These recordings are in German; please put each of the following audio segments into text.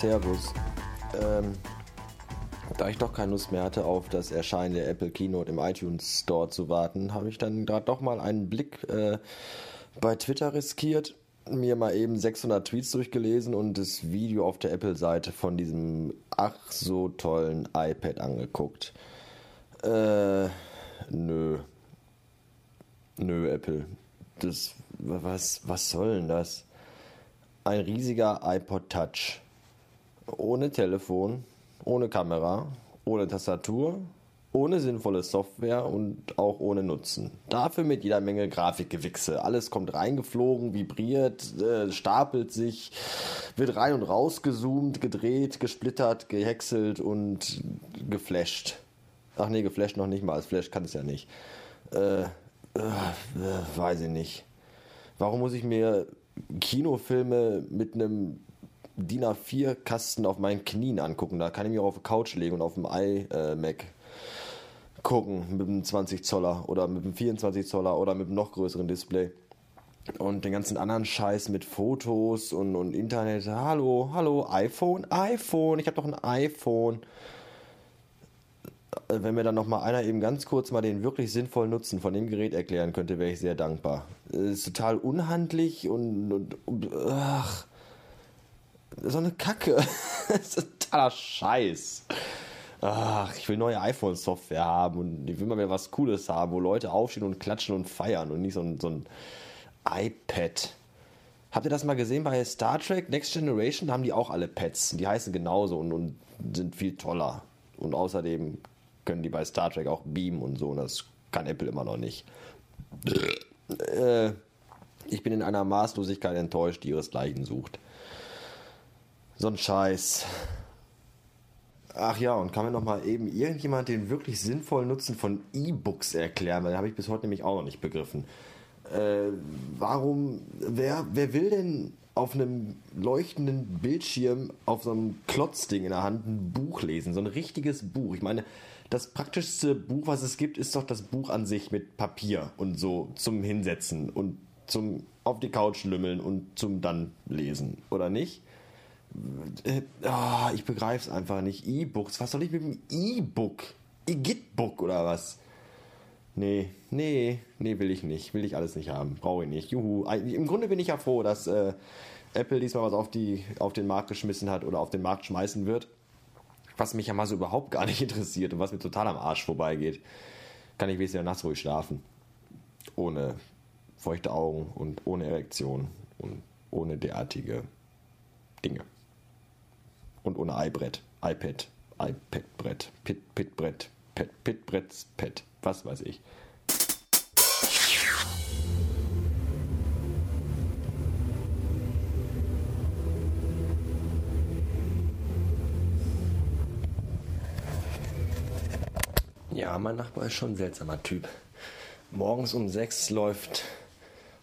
Servus. Ähm, da ich doch keine Lust mehr hatte, auf das Erscheinen der Apple Keynote im iTunes Store zu warten, habe ich dann gerade doch mal einen Blick äh, bei Twitter riskiert, mir mal eben 600 Tweets durchgelesen und das Video auf der Apple-Seite von diesem ach so tollen iPad angeguckt. Äh, nö. Nö, Apple. Das, was, was soll denn das? Ein riesiger iPod Touch. Ohne Telefon, ohne Kamera, ohne Tastatur, ohne sinnvolle Software und auch ohne Nutzen. Dafür mit jeder Menge Grafikgewichse. Alles kommt reingeflogen, vibriert, äh, stapelt sich, wird rein und raus gezoomt, gedreht, gesplittert, gehäckselt und geflasht. Ach nee, geflasht noch nicht mal. Als Flash kann es ja nicht. Äh, äh, weiß ich nicht. Warum muss ich mir Kinofilme mit einem DIN A4-Kasten auf meinen Knien angucken? Da kann ich mich auch auf die Couch legen und auf dem iMac gucken mit einem 20 Zoller oder mit einem 24 Zoller oder mit einem noch größeren Display. Und den ganzen anderen Scheiß mit Fotos und, und Internet. Hallo, hallo, iPhone, iPhone, ich habe doch ein iPhone. Äh, wenn mir dann noch mal einer eben ganz kurz mal den wirklich sinnvollen Nutzen von dem Gerät erklären könnte, wäre ich sehr dankbar. Ist total unhandlich und, und, und ach, so eine Kacke. das ist totaler Scheiß. Ach, ich will neue iPhone-Software haben und ich will mal wieder was Cooles haben, wo Leute aufstehen und klatschen und feiern und nicht so ein, so ein iPad. Habt ihr das mal gesehen bei Star Trek Next Generation? Haben die auch alle Pads. Die heißen genauso und, und sind viel toller. Und außerdem können die bei Star Trek auch beamen und so. Und das kann Apple immer noch nicht. Äh, ich bin in einer Maßlosigkeit enttäuscht, die ihresgleichen sucht. So ein Scheiß. Ach ja, und kann mir noch mal eben irgendjemand den wirklich sinnvollen Nutzen von E-Books erklären? Weil den habe ich bis heute nämlich auch noch nicht begriffen. Äh, warum, wer, wer will denn auf einem leuchtenden Bildschirm auf so einem Klotzding in der Hand ein Buch lesen? So ein richtiges Buch. Ich meine, das praktischste Buch, was es gibt, ist doch das Buch an sich mit Papier und so zum Hinsetzen und zum auf die Couch lümmeln und zum dann lesen, oder nicht? Oh, ich begreife es einfach nicht. E-Books, was soll ich mit dem E-Book? E-Git-Book oder was? Nee, nee, nee, will ich nicht. Will ich alles nicht haben. Brauche ich nicht. Juhu. Im Grunde bin ich ja froh, dass äh, Apple diesmal was auf, die, auf den Markt geschmissen hat oder auf den Markt schmeißen wird. Was mich ja mal so überhaupt gar nicht interessiert und was mir total am Arsch vorbeigeht. Kann ich wenigstens nachts ruhig schlafen. Ohne feuchte Augen und ohne Erektion und ohne derartige Dinge. Und ohne iBrett, iPad, iPad-Brett, Pit-Pit-Brett, Pit-Pit-Bretts, Pet, was weiß ich. Ja, mein Nachbar ist schon ein seltsamer Typ. Morgens um 6 läuft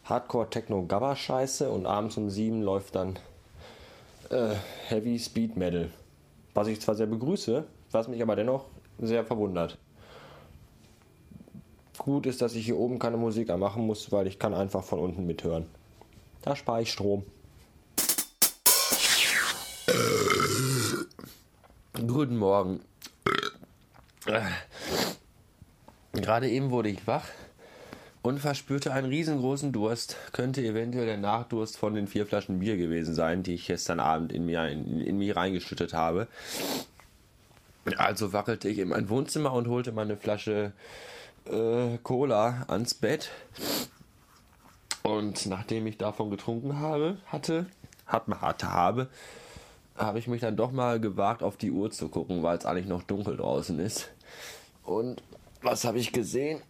Hardcore Techno Gabba Scheiße und abends um 7 läuft dann äh, Heavy Speed Metal. Was ich zwar sehr begrüße, was mich aber dennoch sehr verwundert. Gut ist, dass ich hier oben keine Musik anmachen muss, weil ich kann einfach von unten mithören. Da spare ich Strom. Guten Morgen. Gerade eben wurde ich wach und verspürte einen riesengroßen Durst. Könnte eventuell der Nachdurst von den vier Flaschen Bier gewesen sein, die ich gestern Abend in, mir, in, in mich reingeschüttet habe. Also wackelte ich in mein Wohnzimmer und holte meine Flasche äh, Cola ans Bett. Und nachdem ich davon getrunken habe, hatte, hat, hatte, habe, habe ich mich dann doch mal gewagt, auf die Uhr zu gucken, weil es eigentlich noch dunkel draußen ist. Und was habe ich gesehen?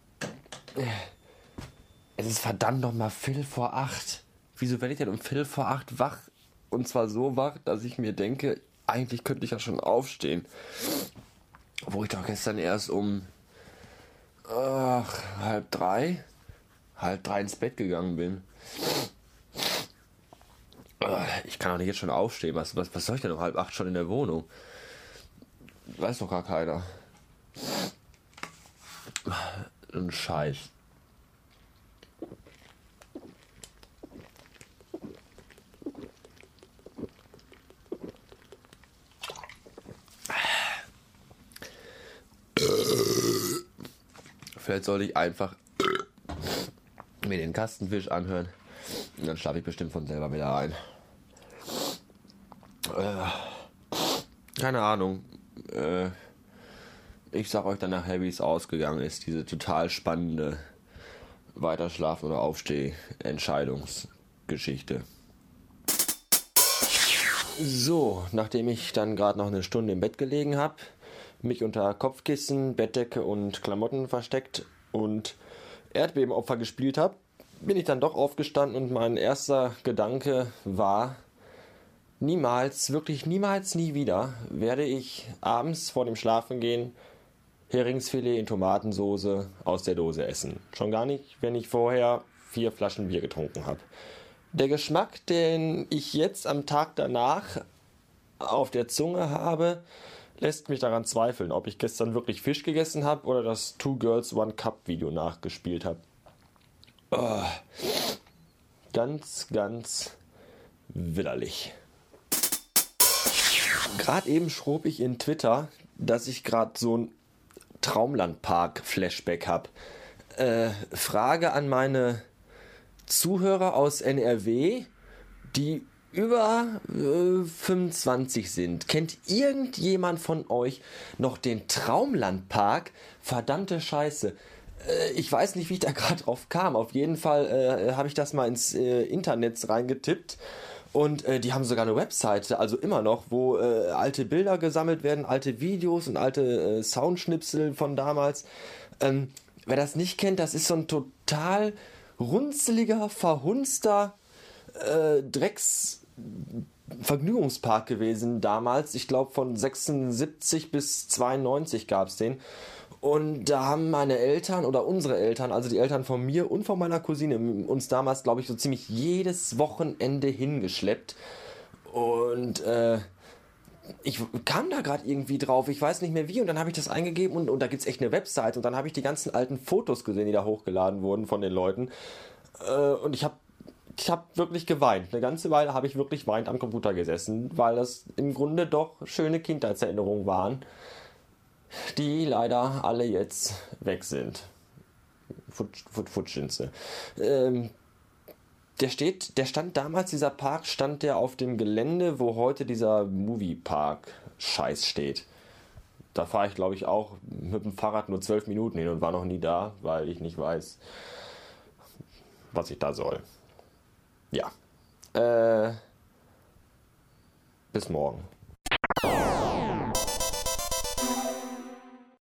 Es ist verdammt noch mal Viertel vor acht. Wieso werde ich denn um Viertel vor acht wach? Und zwar so wach, dass ich mir denke, eigentlich könnte ich ja schon aufstehen. Wo ich doch gestern erst um ach, halb drei, halb drei ins Bett gegangen bin. Ich kann doch nicht jetzt schon aufstehen. Was, was, was soll ich denn um halb acht schon in der Wohnung? Weiß doch gar keiner. Ein Scheiß. Vielleicht sollte ich einfach mir den Kastenfisch anhören. Und dann schlafe ich bestimmt von selber wieder ein. Äh, keine Ahnung. Äh, ich sag euch dann nachher, wie es ausgegangen ist. Diese total spannende Weiterschlafen- oder Aufsteh-Entscheidungsgeschichte. So, nachdem ich dann gerade noch eine Stunde im Bett gelegen habe, mich unter Kopfkissen, Bettdecke und Klamotten versteckt und Erdbebenopfer gespielt habe, bin ich dann doch aufgestanden und mein erster Gedanke war, niemals, wirklich niemals, nie wieder werde ich abends vor dem Schlafengehen Heringsfilet in Tomatensoße aus der Dose essen. Schon gar nicht, wenn ich vorher vier Flaschen Bier getrunken habe. Der Geschmack, den ich jetzt am Tag danach auf der Zunge habe, lässt mich daran zweifeln, ob ich gestern wirklich Fisch gegessen habe oder das Two Girls One Cup Video nachgespielt habe. Oh, ganz, ganz widerlich. Gerade eben schrob ich in Twitter, dass ich gerade so ein Traumlandpark-Flashback habe. Äh, Frage an meine Zuhörer aus NRW, die über äh, 25 sind. Kennt irgendjemand von euch noch den Traumlandpark? Verdammte Scheiße. Äh, ich weiß nicht, wie ich da gerade drauf kam. Auf jeden Fall äh, habe ich das mal ins äh, Internet reingetippt. Und äh, die haben sogar eine Webseite, also immer noch, wo äh, alte Bilder gesammelt werden, alte Videos und alte Soundschnipsel von damals. Ähm, wer das nicht kennt, das ist so ein total runzeliger, verhunzter äh, Drecks Vergnügungspark gewesen damals. Ich glaube von 76 bis 92 gab es den. Und da haben meine Eltern oder unsere Eltern, also die Eltern von mir und von meiner Cousine, uns damals, glaube ich, so ziemlich jedes Wochenende hingeschleppt. Und äh, ich kam da gerade irgendwie drauf, ich weiß nicht mehr wie, und dann habe ich das eingegeben und, und da gibt es echt eine Website und dann habe ich die ganzen alten Fotos gesehen, die da hochgeladen wurden von den Leuten. Äh, und ich habe ich habe wirklich geweint. Eine ganze Weile habe ich wirklich weint am Computer gesessen, weil das im Grunde doch schöne Kindheitserinnerungen waren, die leider alle jetzt weg sind. Futsch, futsch, futsch sind sie. Ähm, der steht, der stand damals, dieser Park, stand der auf dem Gelände, wo heute dieser Moviepark Scheiß steht. Da fahre ich, glaube ich, auch mit dem Fahrrad nur zwölf Minuten hin und war noch nie da, weil ich nicht weiß, was ich da soll. Ja. Äh, bis morgen.